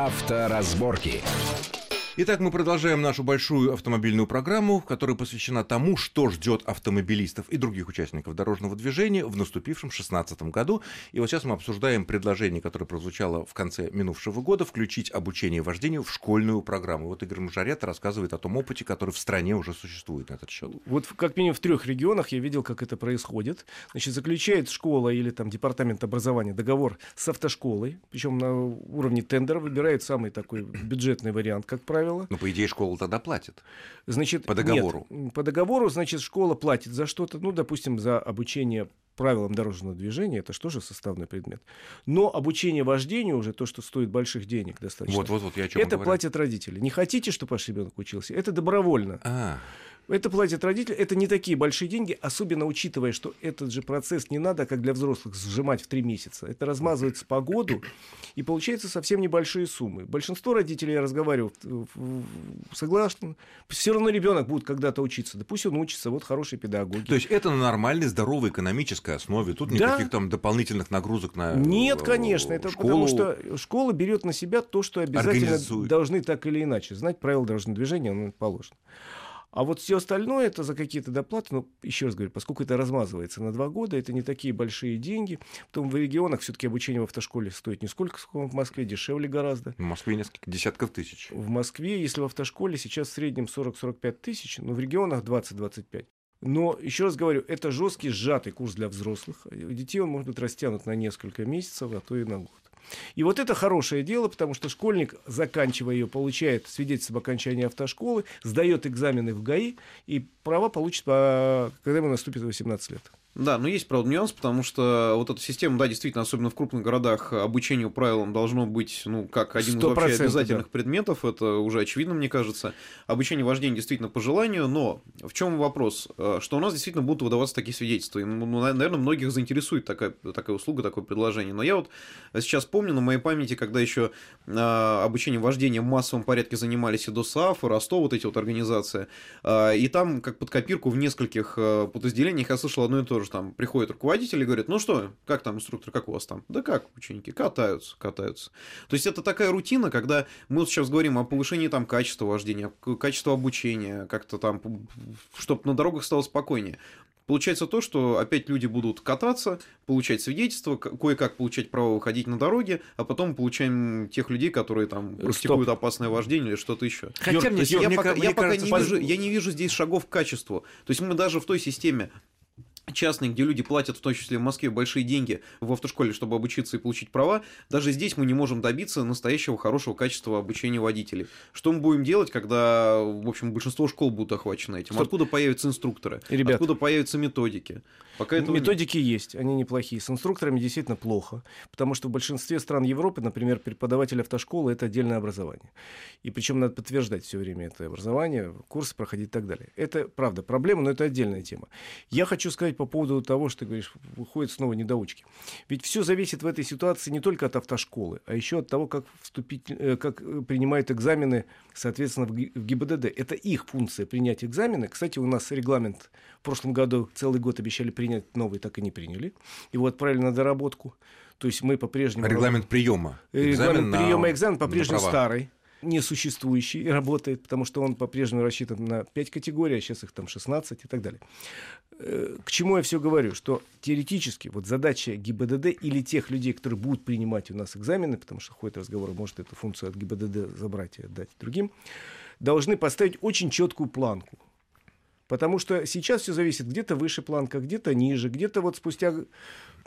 Авторазборки. Итак, мы продолжаем нашу большую автомобильную программу, которая посвящена тому, что ждет автомобилистов и других участников дорожного движения в наступившем 2016 году. И вот сейчас мы обсуждаем предложение, которое прозвучало в конце минувшего года, включить обучение вождению в школьную программу. Вот Игорь Мажарет рассказывает о том опыте, который в стране уже существует на этот счет. Вот как минимум в трех регионах я видел, как это происходит. Значит, заключает школа или там департамент образования договор с автошколой, причем на уровне тендера выбирает самый такой бюджетный вариант, как правило правило. Но, по идее, школа тогда платит. Значит, по договору. Нет, по договору, значит, школа платит за что-то, ну, допустим, за обучение правилам дорожного движения, это что же составной предмет. Но обучение вождению уже то, что стоит больших денег достаточно. Вот, вот, вот я о чем Это говорю. платят родители. Не хотите, чтобы ваш ребенок учился? Это добровольно. А. Это платят родители. Это не такие большие деньги, особенно учитывая, что этот же процесс не надо, как для взрослых, сжимать в три месяца. Это размазывается по году, и получается совсем небольшие суммы. Большинство родителей, я разговариваю, согласны, все равно ребенок будет когда-то учиться. Да пусть он учится, вот хорошие педагоги. То есть это на нормальной, здоровой экономической основе. Тут никаких да. там дополнительных нагрузок на Нет, конечно. Это школу... потому что школа берет на себя то, что обязательно должны так или иначе. Знать правила дорожного движения, оно положено. А вот все остальное это за какие-то доплаты, ну, еще раз говорю, поскольку это размазывается на два года, это не такие большие деньги. Потом в регионах все-таки обучение в автошколе стоит не сколько, сколько в Москве, дешевле гораздо. В Москве несколько десятков тысяч. В Москве, если в автошколе сейчас в среднем 40-45 тысяч, но в регионах 20-25. Но, еще раз говорю, это жесткий, сжатый курс для взрослых. У детей он может быть растянут на несколько месяцев, а то и на год. И вот это хорошее дело, потому что школьник, заканчивая ее, получает свидетельство об окончании автошколы, сдает экзамены в ГАИ и права получит, когда ему наступит 18 лет. Да, но есть, правда, нюанс, потому что вот эта система, да, действительно, особенно в крупных городах, обучению правилам должно быть, ну, как один из вообще обязательных да. предметов, это уже очевидно, мне кажется. Обучение вождения действительно по желанию, но в чем вопрос? Э, что у нас действительно будут выдаваться такие свидетельства, и, ну, наверное, многих заинтересует такая, такая услуга, такое предложение. Но я вот сейчас помню на моей памяти, когда еще э, обучение вождения в массовом порядке занимались и ДОСАФ, и Ростов, вот эти вот организации, э, и там, как под копирку, в нескольких подразделениях я слышал одно и то же. Там приходит руководитель и говорит, ну что, как там инструктор, как у вас там? Да как, ученики, катаются, катаются. То есть это такая рутина, когда мы вот сейчас говорим о повышении там качества вождения, качества обучения, как-то там, чтобы на дорогах стало спокойнее. Получается то, что опять люди будут кататься, получать свидетельства, кое-как получать право выходить на дороге, а потом получаем тех людей, которые там практикуют Стоп. опасное вождение или что-то еще. Хотя Юр, мне, я, мне, пока, мне я кажется, пока не вижу, я не вижу здесь шагов к качеству. То есть мы даже в той системе частные, где люди платят, в том числе в Москве, большие деньги в автошколе, чтобы обучиться и получить права, даже здесь мы не можем добиться настоящего хорошего качества обучения водителей. Что мы будем делать, когда, в общем, большинство школ будут охвачены этим? Стоп. Откуда появятся инструкторы? Ребят, Откуда появятся методики? Пока этого Методики нет. есть, они неплохие. С инструкторами действительно плохо, потому что в большинстве стран Европы, например, преподаватель автошколы – это отдельное образование. И причем надо подтверждать все время это образование, курсы проходить и так далее. Это, правда, проблема, но это отдельная тема. Я хочу сказать по поводу того, что ты говоришь, выходят снова недоучки. Ведь все зависит в этой ситуации не только от автошколы, а еще от того, как, вступить, э, как принимают экзамены, соответственно, в ГИБДД. Это их функция принять экзамены. Кстати, у нас регламент в прошлом году целый год обещали принять новый, так и не приняли. Его отправили на доработку. То есть мы по-прежнему... Регламент приема. Регламент приема экзамен по-прежнему старый несуществующий и работает, потому что он по-прежнему рассчитан на 5 категорий, а сейчас их там 16 и так далее. Э, к чему я все говорю? Что теоретически вот задача ГИБДД или тех людей, которые будут принимать у нас экзамены, потому что ходит разговор, может эту функцию от ГИБДД забрать и отдать другим, должны поставить очень четкую планку. Потому что сейчас все зависит, где-то выше планка, где-то ниже, где-то вот спустя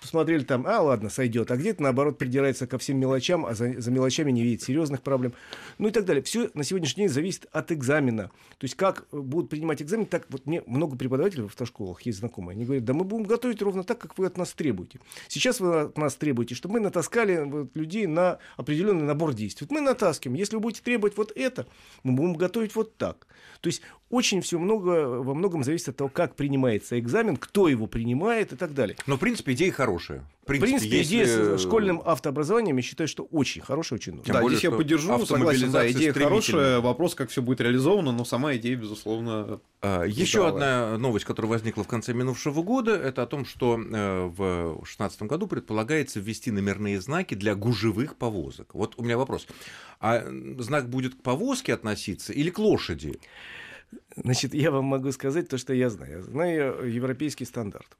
посмотрели там, а ладно, сойдет, а где-то наоборот придирается ко всем мелочам, а за, за мелочами не видит серьезных проблем, ну и так далее. Все на сегодняшний день зависит от экзамена. То есть как будут принимать экзамен, так вот мне много преподавателей в автошколах есть знакомые, они говорят, да мы будем готовить ровно так, как вы от нас требуете. Сейчас вы от нас требуете, чтобы мы натаскали вот, людей на определенный набор действий. Вот мы натаскиваем, если вы будете требовать вот это, мы будем готовить вот так. То есть очень все много, во многом зависит от того, как принимается экзамен, кто его принимает и так далее. Но, в принципе, идея хорошая хорошая. В принципе, в принципе если... идея с школьным автообразованием, я считаю, что очень хорошая, очень нужная. Да, более, здесь я поддержу, согласен, да, идея хорошая, вопрос, как все будет реализовано, но сама идея, безусловно, а, Еще одна новость, которая возникла в конце минувшего года, это о том, что э, в 2016 году предполагается ввести номерные знаки для гужевых повозок. Вот у меня вопрос. А знак будет к повозке относиться или к лошади? Значит, я вам могу сказать то, что я знаю. Я знаю европейский стандарт.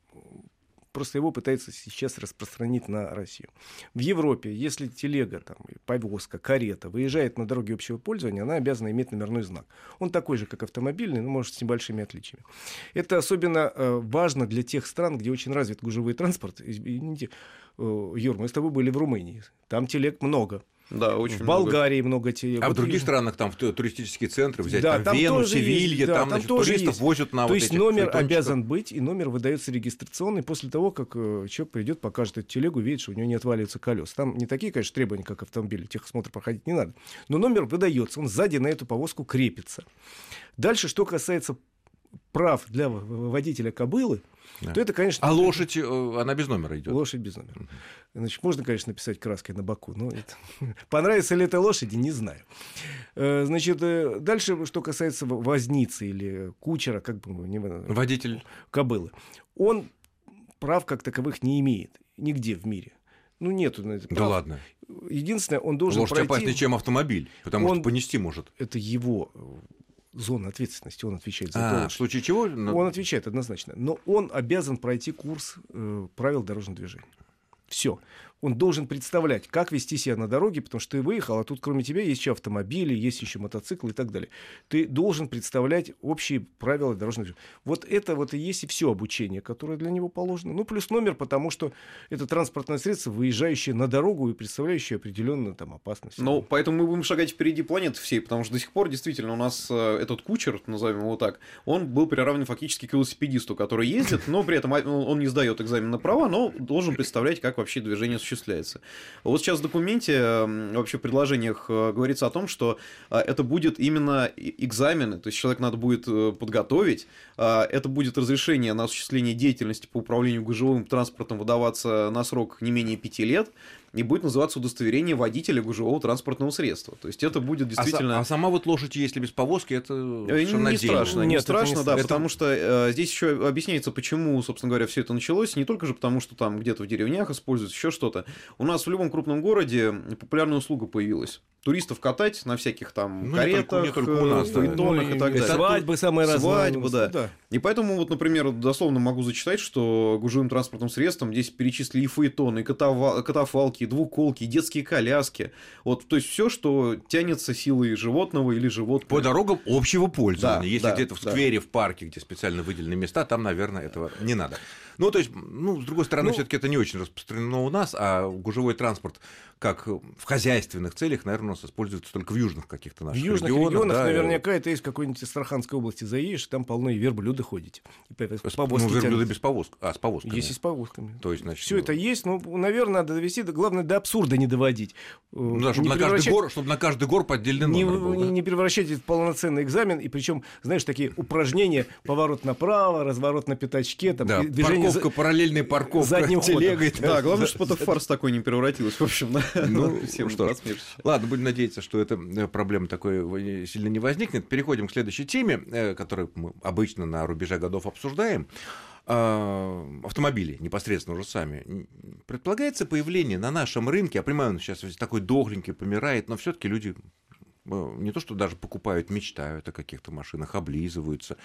Просто его пытаются сейчас распространить на Россию. В Европе, если телега, там, повозка, карета выезжает на дороге общего пользования, она обязана иметь номерной знак. Он такой же, как автомобильный, но, может, с небольшими отличиями. Это особенно э, важно для тех стран, где очень развит гужевой транспорт. Извините, э, Юр, мы с тобой были в Румынии. Там телег много. Да, очень в Болгарии много, много телег. А вот в других странах там туристические центры взять, да, там, там Вену, Севилья, есть, да, там, там значит, тоже туристов есть. возят на То вот есть номер обязан быть, и номер выдается регистрационный после того, как э, человек придет, покажет эту телегу, видит, что у него не отваливаются колес. Там не такие, конечно, требования, как автомобили, техосмотр проходить не надо. Но номер выдается, он сзади на эту повозку крепится. Дальше, что касается прав для водителя кобылы, да. то это, конечно... А лошадь, э, она без номера идет? Лошадь без номера. Значит, можно, конечно, написать краской на боку, но это... понравится ли это лошади, не знаю. Э, значит, э, дальше, что касается возницы или кучера, как бы... Не... Водитель. Кобылы. Он прав как таковых не имеет нигде в мире. Ну, нету. Прав. Да ладно. Единственное, он должен Лошадь пройти... опаснее, чем автомобиль, потому он... что понести может. Это его зона ответственности, он отвечает за а, это. В случае чего? Но... Он отвечает однозначно. Но он обязан пройти курс э, правил дорожного движения. Все он должен представлять, как вести себя на дороге, потому что ты выехал, а тут кроме тебя есть еще автомобили, есть еще мотоциклы и так далее. Ты должен представлять общие правила дорожного движения. Вот это вот и есть и все обучение, которое для него положено. Ну, плюс номер, потому что это транспортное средство, выезжающее на дорогу и представляющее определенную там опасность. Ну, поэтому мы будем шагать впереди планеты всей, потому что до сих пор действительно у нас э, этот кучер, назовем его так, он был приравнен фактически к велосипедисту, который ездит, но при этом он не сдает экзамен на права, но должен представлять, как вообще движение осуществляется. Вот сейчас в документе, вообще в предложениях э, говорится о том, что э, это будет именно экзамены, то есть человек надо будет э, подготовить, это будет разрешение на осуществление деятельности по управлению гужевым транспортом выдаваться на срок не менее пяти лет, и будет называться удостоверение водителя гужевого транспортного средства. То есть это будет действительно... А, а сама вот лошадь, если без повозки, это не страшно, Нет, не страшно, не да, это... потому что э, здесь еще объясняется, почему, собственно говоря, все это началось. Не только же потому, что там где-то в деревнях используется еще что-то. У нас в любом крупном городе популярная услуга появилась туристов катать на всяких там ну, каретах, не только, не только у нас, да. ну, и так далее. Свадьбы самые разные. Свадьбы, да. да. И поэтому, вот, например, дословно могу зачитать, что гужевым транспортным средством здесь перечислили и фаэтоны, и катафалки, двуколки, детские коляски. Вот, то есть все, что тянется силой животного или животного. По дорогам общего пользования. Да, Если да, где-то в сквере, да. в парке, где специально выделены места, там, наверное, этого не надо. Ну, то есть, ну, с другой стороны, ну, все-таки это не очень распространено у нас, а гужевой транспорт, как в хозяйственных целях, наверное, у нас используется только в южных каких-то наших В южных регионах, регионах да, наверняка, это в какой-нибудь Астраханской области заедешь, там полно и верблюды ходите. И повозки ну, верблюды без повозок. А, с повозками. Есть и с повозками. То есть, значит, Все ну... это есть, но, наверное, надо довести, главное, до абсурда не доводить. Ну, да, чтобы, на превращать... каждый гор, чтобы на каждый гор поддельный не, номер был, не, да? не превращать это в полноценный экзамен, и причем, знаешь, такие упражнения, поворот направо, разворот на пятачке, там, да, движение... Парковка, параллельная парковка задним телегой. Да, главное, чтобы это фарс такой не превратилось, в общем. Ну, всем что Ладно, будем надеяться, что эта э, проблема такой сильно не возникнет. Переходим к следующей теме, э, которую мы обычно на рубеже годов обсуждаем а, автомобили непосредственно уже сами. Предполагается появление на нашем рынке, я понимаю, он сейчас такой дохленький, помирает, но все-таки люди Э, не то, что даже покупают, мечтают о каких-то машинах, облизываются,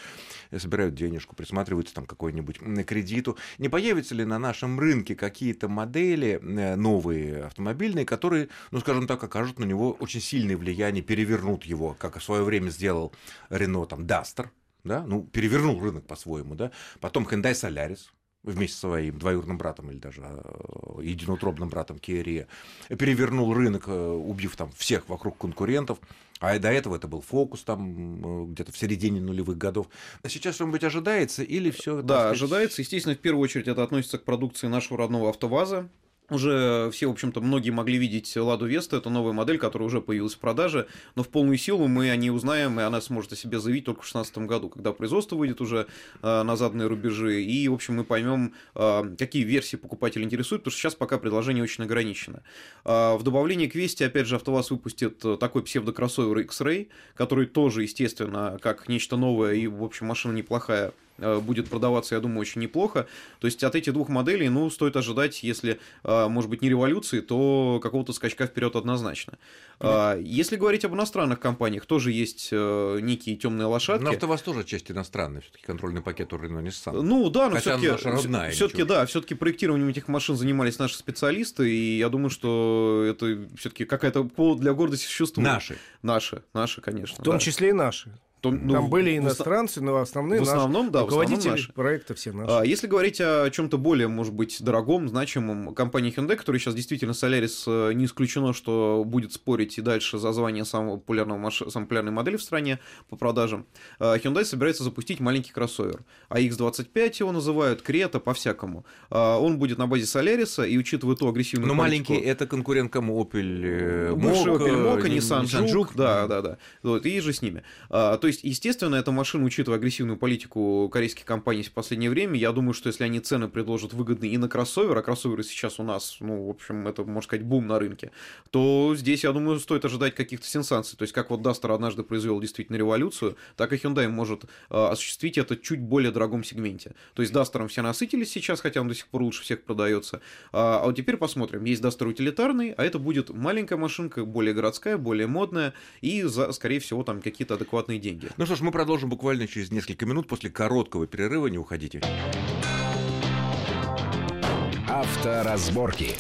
э, собирают денежку, присматриваются там какой-нибудь кредиту. Не появятся ли на нашем рынке какие-то модели э, новые автомобильные, которые, ну, скажем так, окажут на него очень сильное влияние, перевернут его, как в свое время сделал Рено там Дастер, да, ну, перевернул рынок по-своему, да, потом Hyundai Solaris, вместе со своим двоюродным братом или даже э, единоутробным братом Киария, перевернул рынок, э, убив там всех вокруг конкурентов. А до этого это был фокус там э, где-то в середине нулевых годов. А сейчас что-нибудь ожидается или все? Да, сказать... ожидается. Естественно, в первую очередь это относится к продукции нашего родного АвтоВАЗа. Уже все, в общем-то, многие могли видеть Ладу Веста, это новая модель, которая уже появилась в продаже, но в полную силу мы о ней узнаем, и она сможет о себе заявить только в 2016 году, когда производство выйдет уже э, на заданные рубежи, и, в общем, мы поймем, э, какие версии покупателей интересуют, потому что сейчас пока предложение очень ограничено. Э, в добавлении к Весте, опять же, АвтоВАЗ выпустит такой псевдокроссовер X-Ray, который тоже, естественно, как нечто новое, и, в общем, машина неплохая, Э, будет продаваться, я думаю, очень неплохо. То есть от этих двух моделей, ну, стоит ожидать, если, э, может быть, не революции, то какого-то скачка вперед однозначно. Mm-hmm. Если говорить об иностранных компаниях, тоже есть э, некие темные лошадки. Но АвтоВАЗ тоже часть иностранная, все-таки контрольный пакет у Renault Nissan. Ну да, но все-таки все-таки да, все-таки проектированием этих машин занимались наши специалисты, и я думаю, что это все-таки какая-то повод для гордости существует. Наши. Наши, наши, конечно. В том да. числе и наши. То, ну, Там были иностранцы, но основные в основном, наши, да, руководители в основном наши. проекта все наши. А, если говорить о чем-то более, может быть, дорогом, значимом, компании Hyundai, которая сейчас действительно Solaris э, не исключено, что будет спорить и дальше за звание самого популярного маш... самой популярной модели в стране по продажам, а, Hyundai собирается запустить маленький кроссовер. AX25 его называют, Крета, по-всякому. А, он будет на базе Solaris, и учитывая ту агрессивную Но политику... маленький — это конкурент кому? Opel Mokka, Opel Mokka, Nissan Juke, да, да, да. Вот, и же с ними. То есть, естественно, эта машина, учитывая агрессивную политику корейских компаний в последнее время, я думаю, что если они цены предложат выгодные и на кроссовер, а кроссоверы сейчас у нас, ну, в общем, это, можно сказать, бум на рынке, то здесь, я думаю, стоит ожидать каких-то сенсаций. То есть, как вот Duster однажды произвел действительно революцию, так и Hyundai может э, осуществить это чуть более дорогом сегменте. То есть, Duster все насытились сейчас, хотя он до сих пор лучше всех продается. А, а вот теперь посмотрим. Есть Duster утилитарный, а это будет маленькая машинка, более городская, более модная, и, за, скорее всего, там какие-то адекватные деньги. Ну что ж, мы продолжим буквально через несколько минут после короткого перерыва. Не уходите. Авторазборки.